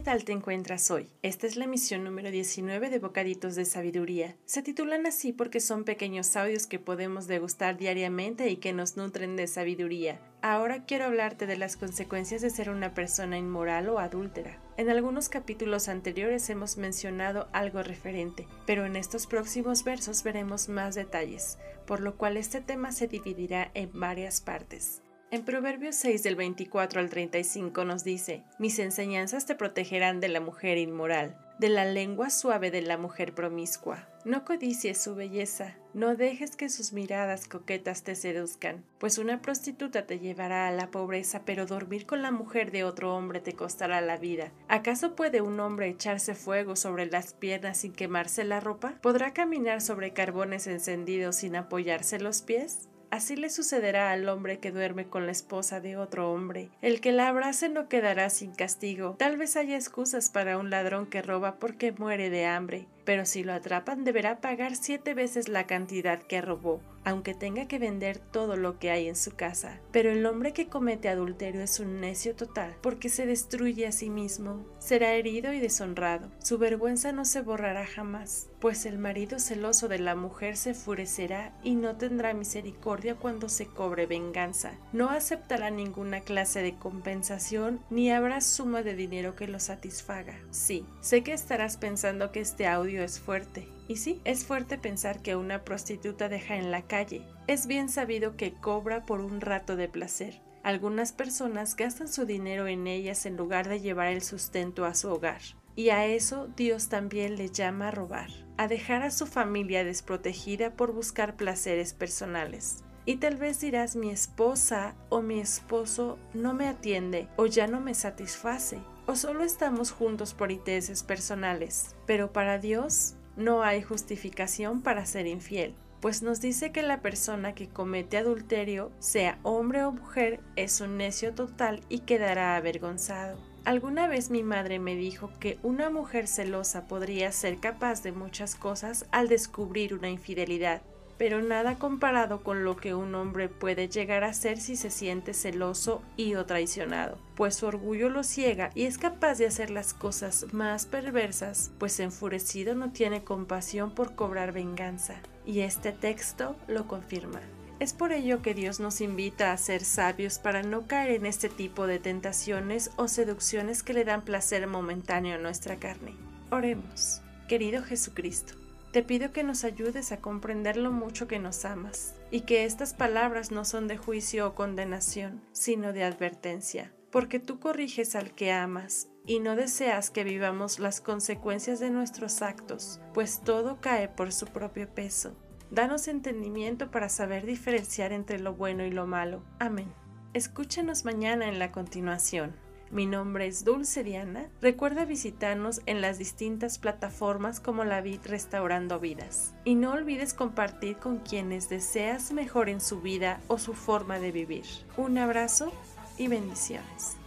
¿Qué tal te encuentras hoy? Esta es la emisión número 19 de Bocaditos de Sabiduría. Se titulan así porque son pequeños audios que podemos degustar diariamente y que nos nutren de sabiduría. Ahora quiero hablarte de las consecuencias de ser una persona inmoral o adúltera. En algunos capítulos anteriores hemos mencionado algo referente, pero en estos próximos versos veremos más detalles, por lo cual este tema se dividirá en varias partes. En Proverbios 6 del 24 al 35 nos dice, Mis enseñanzas te protegerán de la mujer inmoral, de la lengua suave de la mujer promiscua. No codicies su belleza, no dejes que sus miradas coquetas te seduzcan, pues una prostituta te llevará a la pobreza, pero dormir con la mujer de otro hombre te costará la vida. ¿Acaso puede un hombre echarse fuego sobre las piernas sin quemarse la ropa? ¿Podrá caminar sobre carbones encendidos sin apoyarse los pies? Así le sucederá al hombre que duerme con la esposa de otro hombre. El que la abrace no quedará sin castigo. Tal vez haya excusas para un ladrón que roba porque muere de hambre, pero si lo atrapan deberá pagar siete veces la cantidad que robó aunque tenga que vender todo lo que hay en su casa. Pero el hombre que comete adulterio es un necio total, porque se destruye a sí mismo, será herido y deshonrado. Su vergüenza no se borrará jamás, pues el marido celoso de la mujer se enfurecerá y no tendrá misericordia cuando se cobre venganza. No aceptará ninguna clase de compensación ni habrá suma de dinero que lo satisfaga. Sí, sé que estarás pensando que este audio es fuerte y sí, es fuerte pensar que una prostituta deja en la calle. Es bien sabido que cobra por un rato de placer. Algunas personas gastan su dinero en ellas en lugar de llevar el sustento a su hogar. Y a eso Dios también le llama a robar, a dejar a su familia desprotegida por buscar placeres personales. Y tal vez dirás mi esposa o mi esposo no me atiende o ya no me satisface o solo estamos juntos por intereses personales. Pero para Dios no hay justificación para ser infiel, pues nos dice que la persona que comete adulterio, sea hombre o mujer, es un necio total y quedará avergonzado. Alguna vez mi madre me dijo que una mujer celosa podría ser capaz de muchas cosas al descubrir una infidelidad, pero nada comparado con lo que un hombre puede llegar a ser si se siente celoso y o traicionado, pues su orgullo lo ciega y es capaz de hacer las cosas más perversas, pues enfurecido no tiene compasión por cobrar venganza. Y este texto lo confirma. Es por ello que Dios nos invita a ser sabios para no caer en este tipo de tentaciones o seducciones que le dan placer momentáneo a nuestra carne. Oremos. Querido Jesucristo, te pido que nos ayudes a comprender lo mucho que nos amas y que estas palabras no son de juicio o condenación, sino de advertencia, porque tú corriges al que amas y no deseas que vivamos las consecuencias de nuestros actos, pues todo cae por su propio peso. Danos entendimiento para saber diferenciar entre lo bueno y lo malo. Amén. Escúchanos mañana en la continuación. Mi nombre es Dulce Diana. Recuerda visitarnos en las distintas plataformas como la Vid Restaurando Vidas. Y no olvides compartir con quienes deseas mejoren su vida o su forma de vivir. Un abrazo y bendiciones.